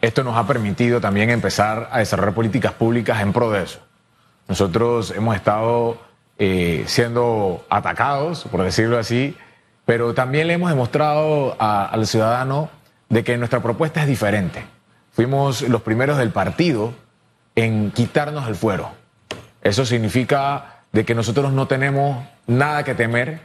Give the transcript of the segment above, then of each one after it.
esto nos ha permitido también empezar a desarrollar políticas públicas en pro de eso. Nosotros hemos estado eh, siendo atacados, por decirlo así, pero también le hemos demostrado al ciudadano de que nuestra propuesta es diferente. Fuimos los primeros del partido en quitarnos el fuero. Eso significa de que nosotros no tenemos nada que temer,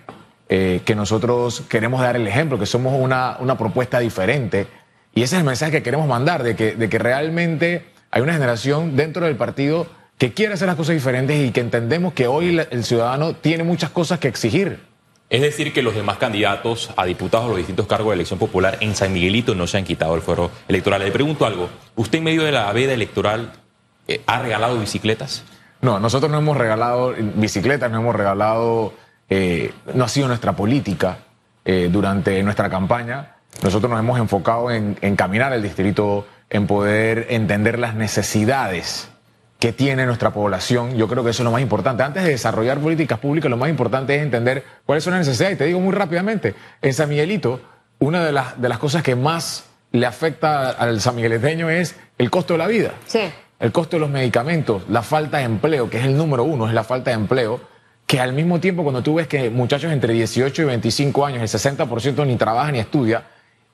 eh, que nosotros queremos dar el ejemplo, que somos una, una, propuesta diferente. Y ese es el mensaje que queremos mandar, de que, de que realmente hay una generación dentro del partido que quiere hacer las cosas diferentes y que entendemos que hoy el ciudadano tiene muchas cosas que exigir. Es decir, que los demás candidatos a diputados a los distintos cargos de elección popular en San Miguelito no se han quitado el fuero electoral. Le pregunto algo, ¿usted en medio de la veda electoral eh, ha regalado bicicletas? No, nosotros no hemos regalado bicicletas, no hemos regalado, eh, no ha sido nuestra política eh, durante nuestra campaña. Nosotros nos hemos enfocado en, en caminar el distrito, en poder entender las necesidades que tiene nuestra población. Yo creo que eso es lo más importante. Antes de desarrollar políticas públicas, lo más importante es entender cuáles son las necesidades. Y te digo muy rápidamente, en San Miguelito, una de las, de las cosas que más le afecta al san migueleteño es el costo de la vida. Sí. El costo de los medicamentos, la falta de empleo, que es el número uno, es la falta de empleo, que al mismo tiempo cuando tú ves que muchachos entre 18 y 25 años, el 60% ni trabaja ni estudia,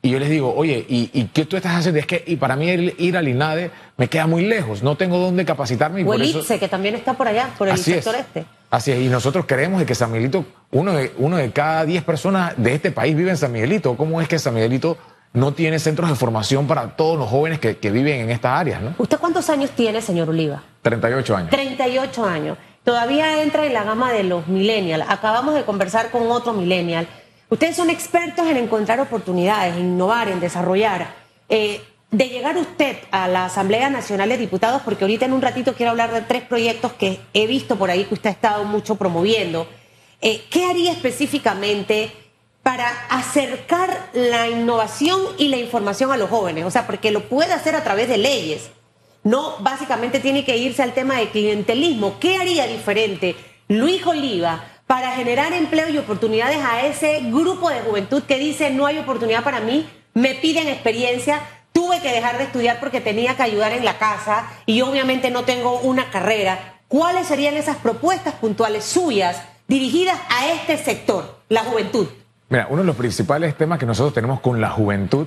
y yo les digo, oye, ¿y, qué tú estás haciendo? Es que y para mí ir, al INADE me queda muy lejos, no tengo dónde capacitarme. Y o el IPSE, que también está por allá, por el sector este. Así es, y nosotros creemos que San Miguelito, uno de, uno de cada diez personas de este país vive en San Miguelito. ¿Cómo es que San Miguelito no tiene centros de formación para todos los jóvenes que, que viven en estas áreas? ¿no? ¿Usted cuántos años tiene, señor Oliva? 38 años. 38 años. Todavía entra en la gama de los millennials. Acabamos de conversar con otro millennial Ustedes son expertos en encontrar oportunidades, en innovar, en desarrollar. Eh, de llegar usted a la Asamblea Nacional de Diputados, porque ahorita en un ratito quiero hablar de tres proyectos que he visto por ahí que usted ha estado mucho promoviendo, eh, ¿qué haría específicamente para acercar la innovación y la información a los jóvenes? O sea, porque lo puede hacer a través de leyes. No, básicamente tiene que irse al tema de clientelismo. ¿Qué haría diferente Luis Oliva para generar empleo y oportunidades a ese grupo de juventud que dice no hay oportunidad para mí, me piden experiencia, tuve que dejar de estudiar porque tenía que ayudar en la casa y obviamente no tengo una carrera. ¿Cuáles serían esas propuestas puntuales suyas dirigidas a este sector, la juventud? Mira, uno de los principales temas que nosotros tenemos con la juventud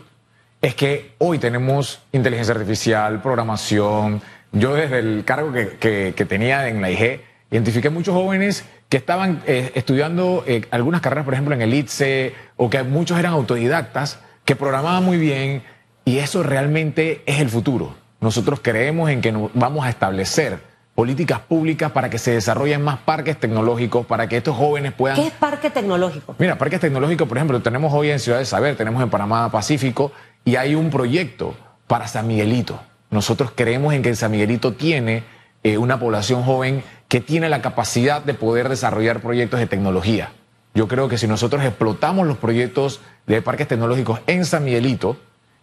es que hoy tenemos inteligencia artificial, programación. Yo desde el cargo que, que tenía en la IG, identifiqué muchos jóvenes que estaban eh, estudiando eh, algunas carreras, por ejemplo, en el ITSE, o que muchos eran autodidactas, que programaban muy bien, y eso realmente es el futuro. Nosotros creemos en que vamos a establecer políticas públicas para que se desarrollen más parques tecnológicos, para que estos jóvenes puedan... ¿Qué es parque tecnológico? Mira, parques tecnológicos, por ejemplo, tenemos hoy en Ciudad de Saber, tenemos en Panamá Pacífico, y hay un proyecto para San Miguelito. Nosotros creemos en que San Miguelito tiene eh, una población joven que tiene la capacidad de poder desarrollar proyectos de tecnología. Yo creo que si nosotros explotamos los proyectos de parques tecnológicos en San Miguelito,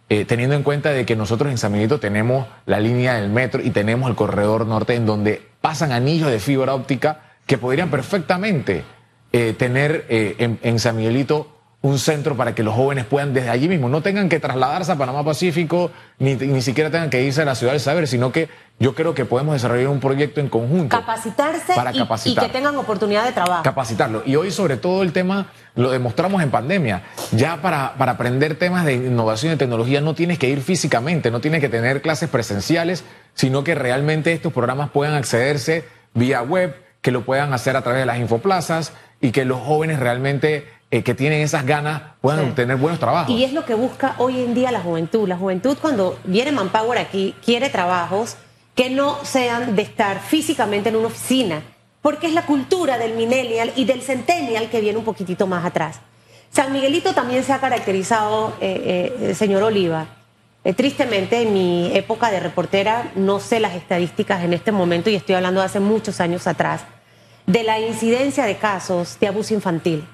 eh, teniendo en cuenta de que nosotros en San Miguelito tenemos la línea del metro y tenemos el corredor norte en donde pasan anillos de fibra óptica que podrían perfectamente eh, tener en, en San Miguelito un centro para que los jóvenes puedan desde allí mismo, no tengan que trasladarse a Panamá Pacífico, ni, ni siquiera tengan que irse a la ciudad del saber, sino que yo creo que podemos desarrollar un proyecto en conjunto. Capacitarse para y, que tengan oportunidad de trabajo. Capacitarlo. Y hoy sobre todo el tema lo demostramos en pandemia. Ya para, para aprender temas de innovación y tecnología no tienes que ir físicamente, no tienes que tener clases presenciales, sino que realmente estos programas puedan accederse vía web, que lo puedan hacer a través de las infoplazas y que los jóvenes realmente eh, que tienen esas ganas puedan obtener buenos trabajos. Y es lo que busca hoy en día la juventud. La juventud cuando viene Manpower aquí quiere trabajos que no sean de estar físicamente en una oficina, porque es la cultura del millennial y del centennial que viene un poquitito más atrás. San Miguelito también se ha caracterizado, eh, eh, señor Oliva. tristemente, en mi época de reportera, no sé las estadísticas en este momento, y estoy hablando de hace muchos años atrás, de la incidencia de casos de abuso infantil.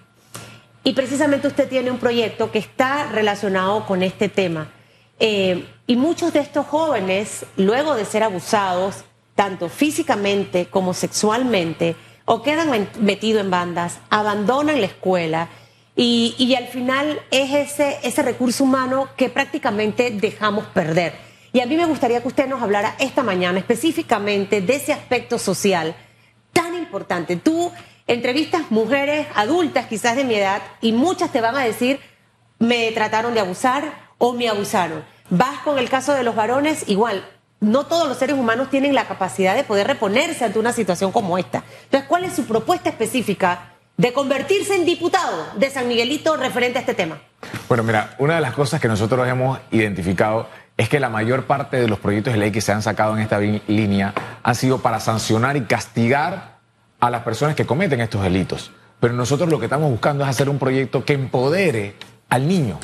Y precisamente usted tiene un proyecto que está relacionado con este tema. Eh, y muchos de estos jóvenes, luego de ser abusados, tanto físicamente como sexualmente, o quedan metidos en bandas, abandonan la escuela y, al final es ese, ese recurso humano que prácticamente dejamos perder. Y a mí me gustaría que usted nos hablara esta mañana específicamente de ese aspecto social tan importante. Tú entrevistas mujeres adultas, quizás de mi edad, y muchas te van a decir, me trataron de abusar o me abusaron. Vas con el caso de los varones, igual, no todos los seres humanos tienen la capacidad de poder reponerse ante una situación como esta. Entonces, ¿cuál es su propuesta específica de convertirse en diputado de San Miguelito referente a este tema? Bueno, mira, una de las cosas que nosotros hemos identificado es que la mayor parte de los proyectos de ley que se han sacado en esta línea han sido para sancionar y castigar a las personas que cometen estos delitos. Pero nosotros lo que estamos buscando es hacer un proyecto que empodere al niño.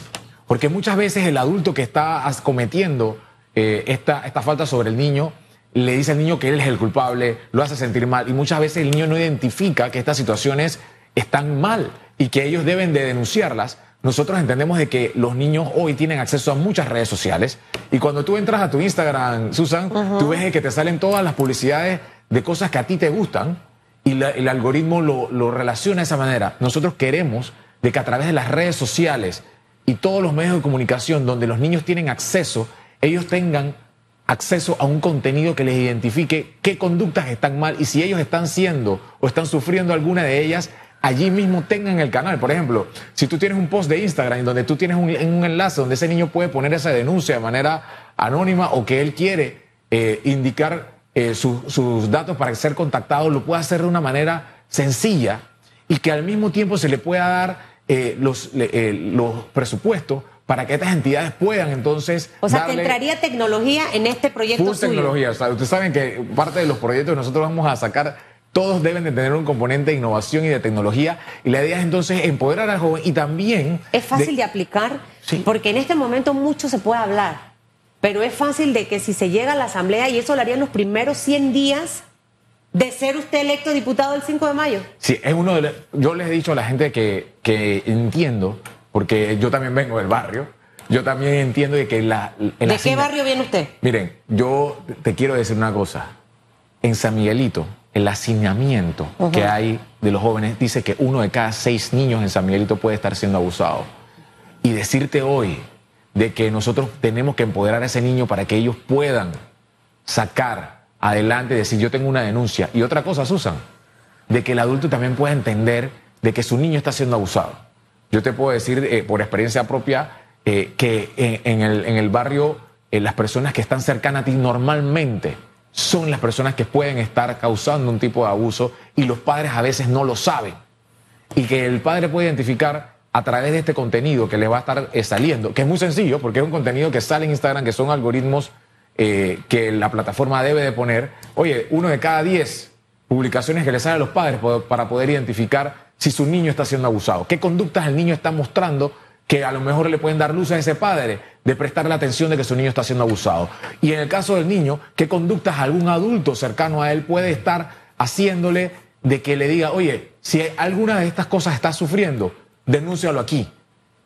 Porque muchas veces el adulto que está cometiendo eh, esta, esta falta sobre el niño le dice al niño que él es el culpable, lo hace sentir mal y muchas veces el niño no identifica que estas situaciones están mal y que ellos deben de denunciarlas. Nosotros entendemos de que los niños hoy tienen acceso a muchas redes sociales y cuando tú entras a tu Instagram, Susan, tú ves que te salen todas las publicidades de cosas que a ti te gustan y el algoritmo lo, lo relaciona de esa manera. Nosotros queremos de que a través de las redes sociales y todos los medios de comunicación donde los niños tienen acceso, ellos tengan acceso a un contenido que les identifique qué conductas están mal y si ellos están siendo o están sufriendo alguna de ellas, allí mismo tengan el canal. Por ejemplo, si tú tienes un post de Instagram donde tú tienes un, enlace donde ese niño puede poner esa denuncia de manera anónima o que él quiere eh, indicar eh, sus datos para ser contactado, lo puede hacer de una manera sencilla y que al mismo tiempo se le pueda dar eh, los, eh, los presupuestos para que estas entidades puedan entonces. O sea, que entraría tecnología en este proyecto. Full tecnología. O sea, ustedes saben que parte de los proyectos que nosotros vamos a sacar, todos deben de tener un componente de innovación y de tecnología. Y la idea es entonces empoderar al joven y también. Es fácil de, aplicar, porque en este momento mucho se puede hablar pero es fácil de que si se llega a la Asamblea, y eso lo harían los primeros 100 días de ser usted electo diputado el 5 de mayo. Sí, es uno de los, yo les he dicho a la gente que, que entiendo, porque yo también vengo del barrio, yo también entiendo de que la... ¿De qué barrio viene usted? Miren, yo te quiero decir una cosa. En San Miguelito, el hacinamiento que hay de los jóvenes dice que uno de cada seis niños en San Miguelito puede estar siendo abusado. Y decirte hoy de que nosotros tenemos que empoderar a ese niño para que ellos puedan sacar adelante, decir yo tengo una denuncia. Y otra cosa, Susan, de que el adulto también pueda entender de que su niño está siendo abusado. Yo te puedo decir eh, por experiencia propia eh, que en, el, barrio eh, las personas que están cercanas a ti normalmente son las personas que pueden estar causando un tipo de abuso y los padres a veces no lo saben. Y que el padre puede identificar a través de este contenido que le va a estar eh, saliendo, que es muy sencillo porque es un contenido que sale en Instagram, que son algoritmos eh, que la plataforma debe de poner. Oye, uno de cada diez publicaciones que le sale a los padres para poder identificar si su niño está siendo abusado, qué conductas el niño está mostrando que a lo mejor le pueden dar luz a ese padre de prestarle atención de que su niño está siendo abusado. Y en el caso del niño, qué conductas algún adulto cercano a él puede estar haciéndole de que le diga, oye, si alguna de estas cosas está sufriendo, denúncialo aquí.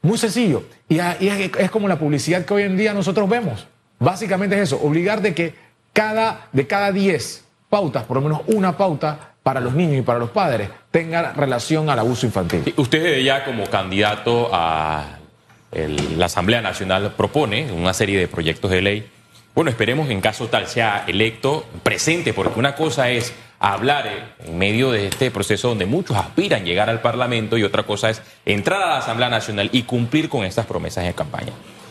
Muy sencillo. Y, es, como la publicidad que hoy en día nosotros vemos. Básicamente es eso, obligar de que cada, de cada 10 pautas, por lo menos una pauta para los niños y para los padres, tenga relación al abuso infantil. Usted ya como candidato a la Asamblea Nacional propone una serie de proyectos de ley. Bueno, esperemos que en caso tal sea electo presente, porque una cosa es hablar en medio de este proceso donde muchos aspiran llegar al Parlamento y otra cosa es entrar a la Asamblea Nacional y cumplir con estas promesas en campaña.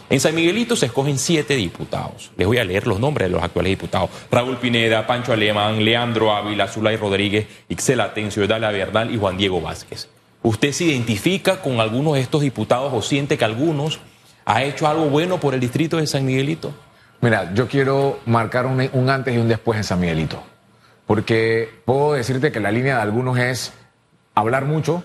En San Miguelito se escogen siete diputados. Les voy a leer los nombres de los actuales diputados. Raúl Pineda, Pancho Alemán, Leandro Ávila, Zulay Rodríguez, Ixel Atencio, Dalia Bernal y Juan Diego Vázquez. ¿Usted se identifica con algunos de estos diputados o siente que algunos ha hecho algo bueno por el distrito de San Miguelito? Mira, yo quiero marcar un, antes y un después en San Miguelito porque puedo decirte que la línea de algunos es hablar mucho,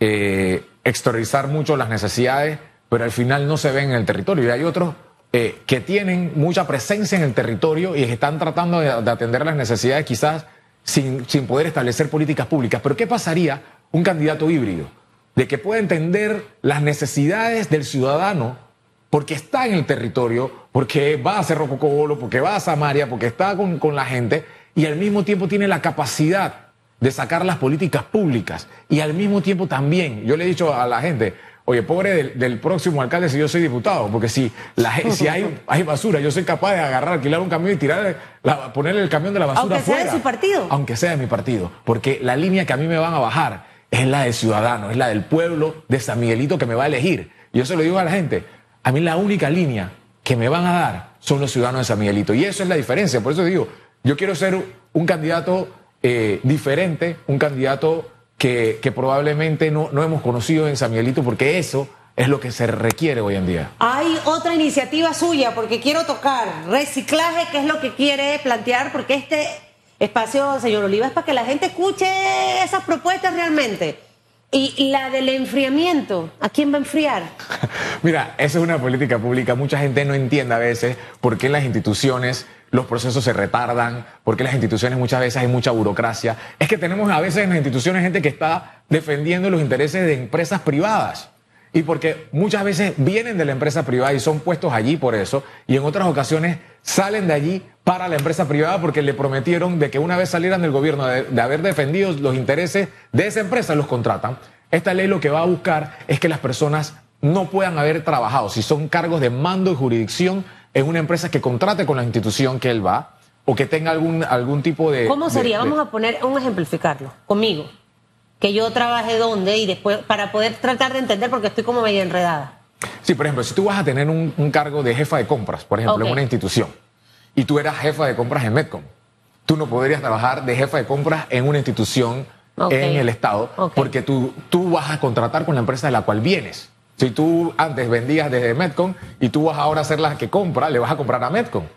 eh, exteriorizar mucho las necesidades, pero al final no se ven en el territorio. Y hay otros eh, que tienen mucha presencia en el territorio y están tratando de, atender las necesidades quizás sin, sin poder establecer políticas públicas. Pero ¿qué pasaría un candidato híbrido? De que pueda entender las necesidades del ciudadano porque está en el territorio, porque va a Cerro Cocobolo, porque va a Samaria, porque está con, con la gente y al mismo tiempo tiene la capacidad de sacar las políticas públicas y al mismo tiempo también, yo le he dicho a la gente, Oye, pobre del, próximo alcalde si yo soy diputado, porque si, la, si hay, hay basura, yo soy capaz de agarrar, alquilar un camión y tirar, ponerle el camión de la basura Aunque sea de su partido. Aunque sea de mi partido, porque la línea que a mí me van a bajar es la de ciudadano, es la del pueblo de San Miguelito que me va a elegir. Yo se lo digo a la gente, a mí la única línea que me van a dar son los ciudadanos de San Miguelito. Y eso es la diferencia. Por eso digo, yo quiero ser un candidato eh, diferente, un candidato que, probablemente no, no hemos conocido en San Miguelito, porque eso es lo que se requiere hoy en día. Hay otra iniciativa suya, porque quiero tocar reciclaje, que es lo que quiere plantear, porque este espacio, señor Oliva, es para que la gente escuche esas propuestas realmente. Y la del enfriamiento, ¿a quién va a enfriar? Mira, esa es una política pública. Mucha gente no entiende a veces por qué las instituciones los procesos se retardan, porque las instituciones muchas veces hay mucha burocracia. Es que tenemos a veces en las instituciones gente que está defendiendo los intereses de empresas privadas. Y porque muchas veces vienen de la empresa privada y son puestos allí por eso, y en otras ocasiones salen de allí para la empresa privada porque le prometieron de que una vez salieran del gobierno de, de haber defendido los intereses de esa empresa, los contratan. Esta ley lo que va a buscar es que las personas no puedan haber trabajado, si son cargos de mando y jurisdicción, en una empresa que contrate con la institución que él va o que tenga algún, algún tipo de... ¿Cómo sería? Vamos a poner un ejemplificarlo conmigo. Que yo trabaje dónde y después, para poder tratar de entender porque estoy como medio enredada. Sí, por ejemplo, si tú vas a tener un, cargo de jefa de compras, por ejemplo, en una institución, y tú eras jefa de compras en Metcom, tú no podrías trabajar de jefa de compras en una institución en el Estado, porque tú, tú vas a contratar con la empresa de la cual vienes. Si tú antes vendías desde Metcon y tú vas ahora a ser la que compra, le vas a comprar a Metcon.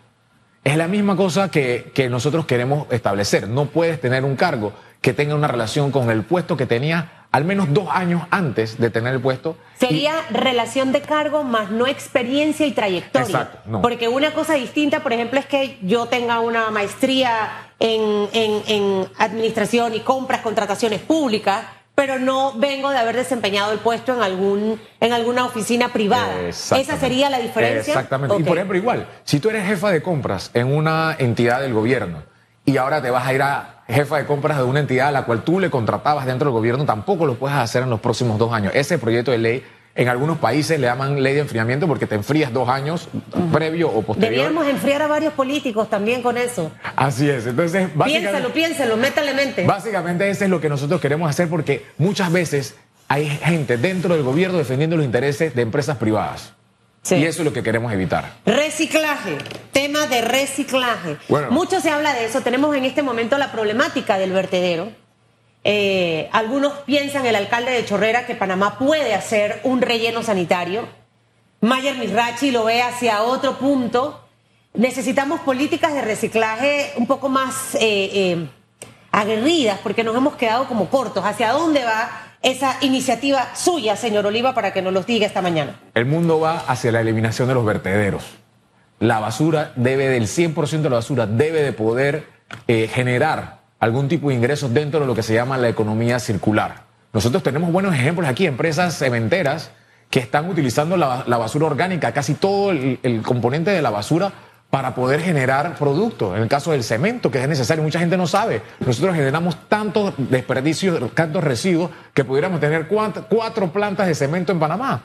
Es la misma cosa que, que nosotros queremos establecer. No puedes tener un cargo que tenga una relación con el puesto que tenía al menos dos años antes de tener el puesto. Sería relación de cargo más no experiencia y trayectoria. Exacto, Porque una cosa distinta, por ejemplo, es que yo tenga una maestría en, en, en administración y compras, contrataciones públicas pero no vengo de haber desempeñado el puesto en algún en alguna oficina privada. Esa sería la diferencia. Exactamente. Y por ejemplo, igual, si tú eres jefa de compras en una entidad del gobierno y ahora te vas a ir a jefa de compras de una entidad a la cual tú le contratabas dentro del gobierno, tampoco lo puedes hacer en los próximos dos años. Ese proyecto de ley en algunos países le llaman ley de enfriamiento porque te enfrías dos años previo o posterior. Deberíamos enfriar a varios políticos también con eso. Así es. Entonces, piénsalo, piénsalo, métale mente. Básicamente, eso es lo que nosotros queremos hacer porque muchas veces hay gente dentro del gobierno defendiendo los intereses de empresas privadas. Y eso es lo que queremos evitar. Reciclaje, tema de reciclaje. Mucho se habla de eso. Tenemos en este momento la problemática del vertedero eh, algunos piensan, el alcalde de Chorrera, que Panamá puede hacer un relleno sanitario. Mayer Mirachi lo ve hacia otro punto. Necesitamos políticas de reciclaje un poco más eh, eh, aguerridas, porque nos hemos quedado como cortos. ¿Hacia dónde va esa iniciativa suya, señor Oliva, para que nos lo diga esta mañana? El mundo va hacia la eliminación de los vertederos. La basura debe, del 100% de la basura, debe de poder generar algún tipo de ingresos dentro de lo que se llama la economía circular. Nosotros tenemos buenos ejemplos aquí, empresas cementeras que están utilizando la, basura orgánica, casi todo el, componente de la basura para poder generar productos. En el caso del cemento, que es necesario, mucha gente no sabe. Nosotros generamos tantos desperdicios, tantos residuos, que pudiéramos tener cuatro, plantas de cemento en Panamá.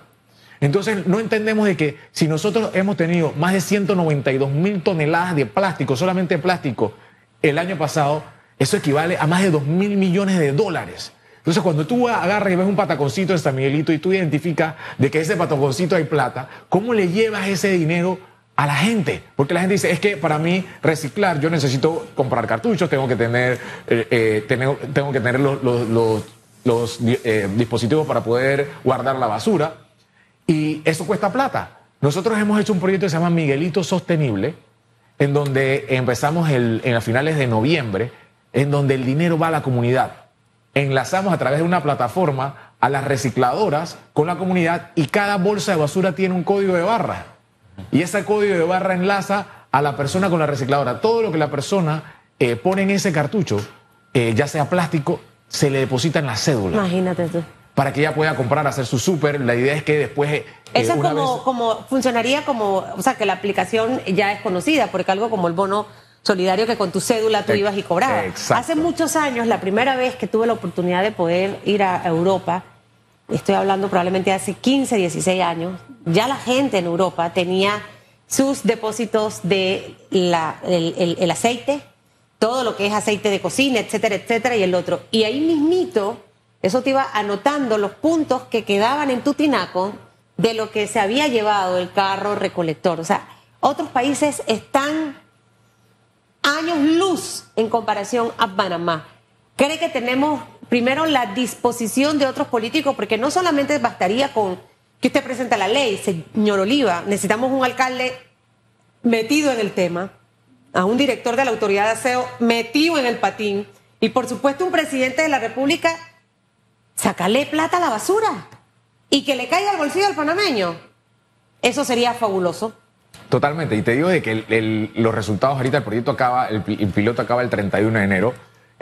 Entonces, no entendemos de que si nosotros hemos tenido más de 192 mil toneladas de plástico, solamente plástico, el año pasado, eso equivale a más de 2 mil millones de dólares. Entonces, cuando tú agarras y ves un pataconcito de San Miguelito y tú identificas de que ese pataconcito hay plata, ¿cómo le llevas ese dinero a la gente? Porque la gente dice, es que para mí reciclar, yo necesito comprar cartuchos, tengo que tener, eh, eh, tengo, que tener los, eh, dispositivos para poder guardar la basura. Y eso cuesta plata. Nosotros hemos hecho un proyecto que se llama Miguelito Sostenible, en donde empezamos en las finales de noviembre en donde el dinero va a la comunidad. Enlazamos a través de una plataforma a las recicladoras con la comunidad y cada bolsa de basura tiene un código de barra. Y ese código de barra enlaza a la persona con la recicladora. Todo lo que la persona eh, pone en ese cartucho, eh, ya sea plástico, se le deposita en la cédula. Imagínate tú. Para que ella pueda comprar, hacer su súper. La idea es que después. Eh, Eso como, como funcionaría como, o sea, que la aplicación ya es conocida, porque algo como el bono solidario que con tu cédula tú ibas y cobrabas. Hace muchos años, la primera vez que tuve la oportunidad de poder ir a Europa, estoy hablando probablemente hace 15, 16 años, ya la gente en Europa tenía sus depósitos de el aceite, todo lo que es aceite de cocina, etcétera, etcétera, y el otro. Y ahí mismito, eso te iba anotando los puntos que quedaban en tu tinaco de lo que se había llevado el carro recolector. O sea, otros países están años luz en comparación a Panamá. ¿Cree que tenemos primero la disposición de otros políticos? Porque no solamente bastaría con que usted presente la ley, señor Oliva, necesitamos un alcalde metido en el tema, a un director de la autoridad de aseo metido en el patín y por supuesto un presidente de la República, sacarle plata a la basura y que le caiga al bolsillo al panameño. Eso sería fabuloso. Totalmente. Y te digo de que los resultados ahorita, el proyecto acaba, el, piloto acaba el 31 de enero.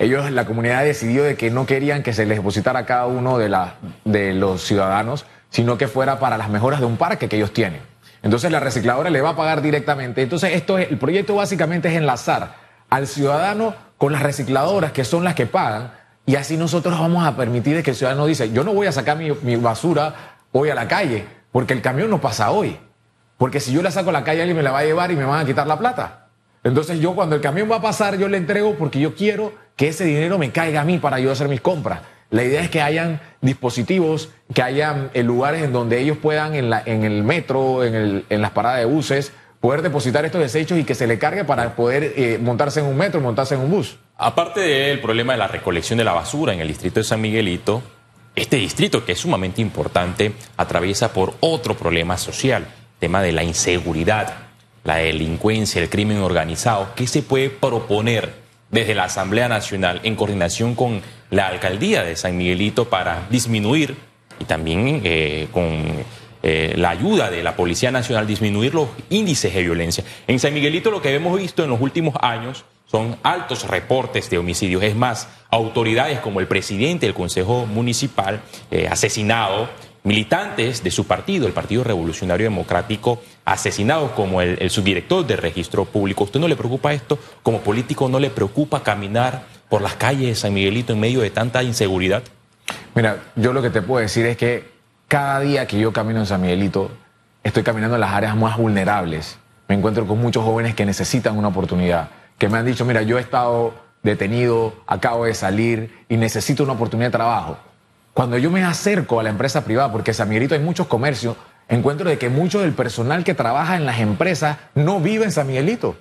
Ellos, la comunidad decidió de que no querían que se les depositara cada uno de los ciudadanos, sino que fuera para las mejoras de un parque que ellos tienen. Entonces la recicladora le va a pagar directamente. Entonces esto es, el proyecto básicamente es enlazar al ciudadano con las recicladoras que son las que pagan y así nosotros vamos a permitir que el ciudadano dice, yo no voy a sacar mi, mi basura hoy a la calle porque el camión no pasa hoy. Porque si yo la saco a la calle alguien me la va a llevar y me van a quitar la plata. Entonces yo cuando el camión va a pasar yo le entrego porque yo quiero que ese dinero me caiga a mí para yo hacer mis compras. La idea es que hayan dispositivos, que hayan eh, lugares en donde ellos puedan, en, el metro, en, el, las paradas de buses, poder depositar estos desechos y que se le cargue para poder eh, montarse en un metro, montarse en un bus. Aparte del problema de la recolección de la basura en el distrito de San Miguelito, este distrito, que es sumamente importante, atraviesa por otro problema social, tema de la inseguridad, la delincuencia, el crimen organizado. ¿Qué se puede proponer desde la Asamblea Nacional en coordinación con la alcaldía de San Miguelito para disminuir y también eh, con eh, la ayuda de la Policía Nacional disminuir los índices de violencia. En San Miguelito lo que hemos visto en los últimos años son altos reportes de homicidios. Es más, autoridades como el presidente del Consejo Municipal eh, asesinado, militantes de su partido, el Partido Revolucionario Democrático, asesinados como el, subdirector de registro público. ¿Usted no le preocupa esto? Como político, ¿no le preocupa caminar por las calles de San Miguelito en medio de tanta inseguridad? Mira, yo lo que te puedo decir es que cada día que yo camino en San Miguelito, estoy caminando en las áreas más vulnerables. Me encuentro con muchos jóvenes que necesitan una oportunidad, que me han dicho, mira, yo he estado detenido, acabo de salir y necesito una oportunidad de trabajo cuando yo me acerco a la empresa privada, porque San Miguelito hay muchos comercios, encuentro de que mucho del personal que trabaja en las empresas no vive en San Miguelito.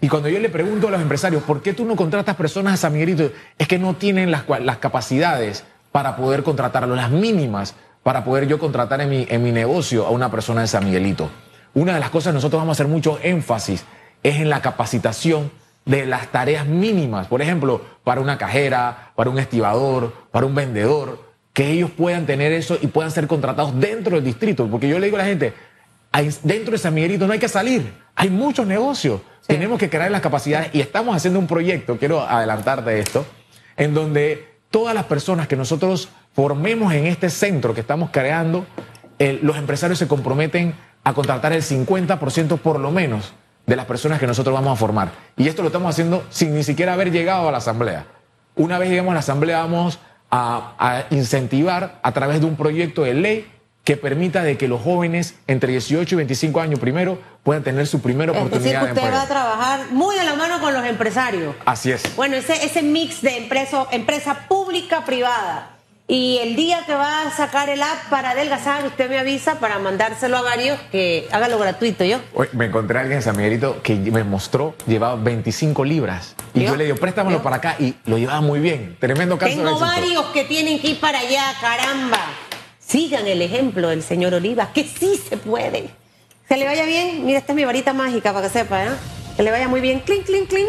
Y cuando yo le pregunto a los empresarios, ¿por qué tú no contratas personas a San Miguelito? Es que no tienen las, las capacidades para poder contratarlo, las mínimas para poder yo contratar en mi, en mi negocio a una persona de San Miguelito. Una de las cosas que nosotros vamos a hacer mucho énfasis es en la capacitación de las tareas mínimas. Por ejemplo, para una cajera, para un estibador, para un vendedor que ellos puedan tener eso y puedan ser contratados dentro del distrito. Porque yo le digo a la gente, dentro de San Miguelito no hay que salir, hay muchos negocios. Tenemos que crear las capacidades y estamos haciendo un proyecto, quiero adelantar de esto, en donde todas las personas que nosotros formemos en este centro que estamos creando, los empresarios se comprometen a contratar el 50% por lo menos de las personas que nosotros vamos a formar. Y esto lo estamos haciendo sin ni siquiera haber llegado a la asamblea. Una vez lleguemos a la asamblea vamos a, incentivar a través de un proyecto de ley que permita de que los jóvenes entre 18 y 25 años primero puedan tener su primera oportunidad es decir, usted va a trabajar muy a la mano con los empresarios. Así es. Bueno, ese, ese mix de empresa, empresa pública privada y el día que va a sacar el app para adelgazar, usted me avisa para mandárselo a varios que hágalo gratuito yo. me encontré a alguien en San Miguelito que me mostró, llevaba 25 libras. Y yo, le digo, préstamelo para acá y lo llevaba muy bien. Tremendo caso Tengo varios que tienen que ir para allá, caramba. Sigan el ejemplo del señor Oliva, que sí se puede. Que le vaya bien. Mira, esta es mi varita mágica para que sepa, ¿eh? Que le vaya muy bien. Clink, clink, clink.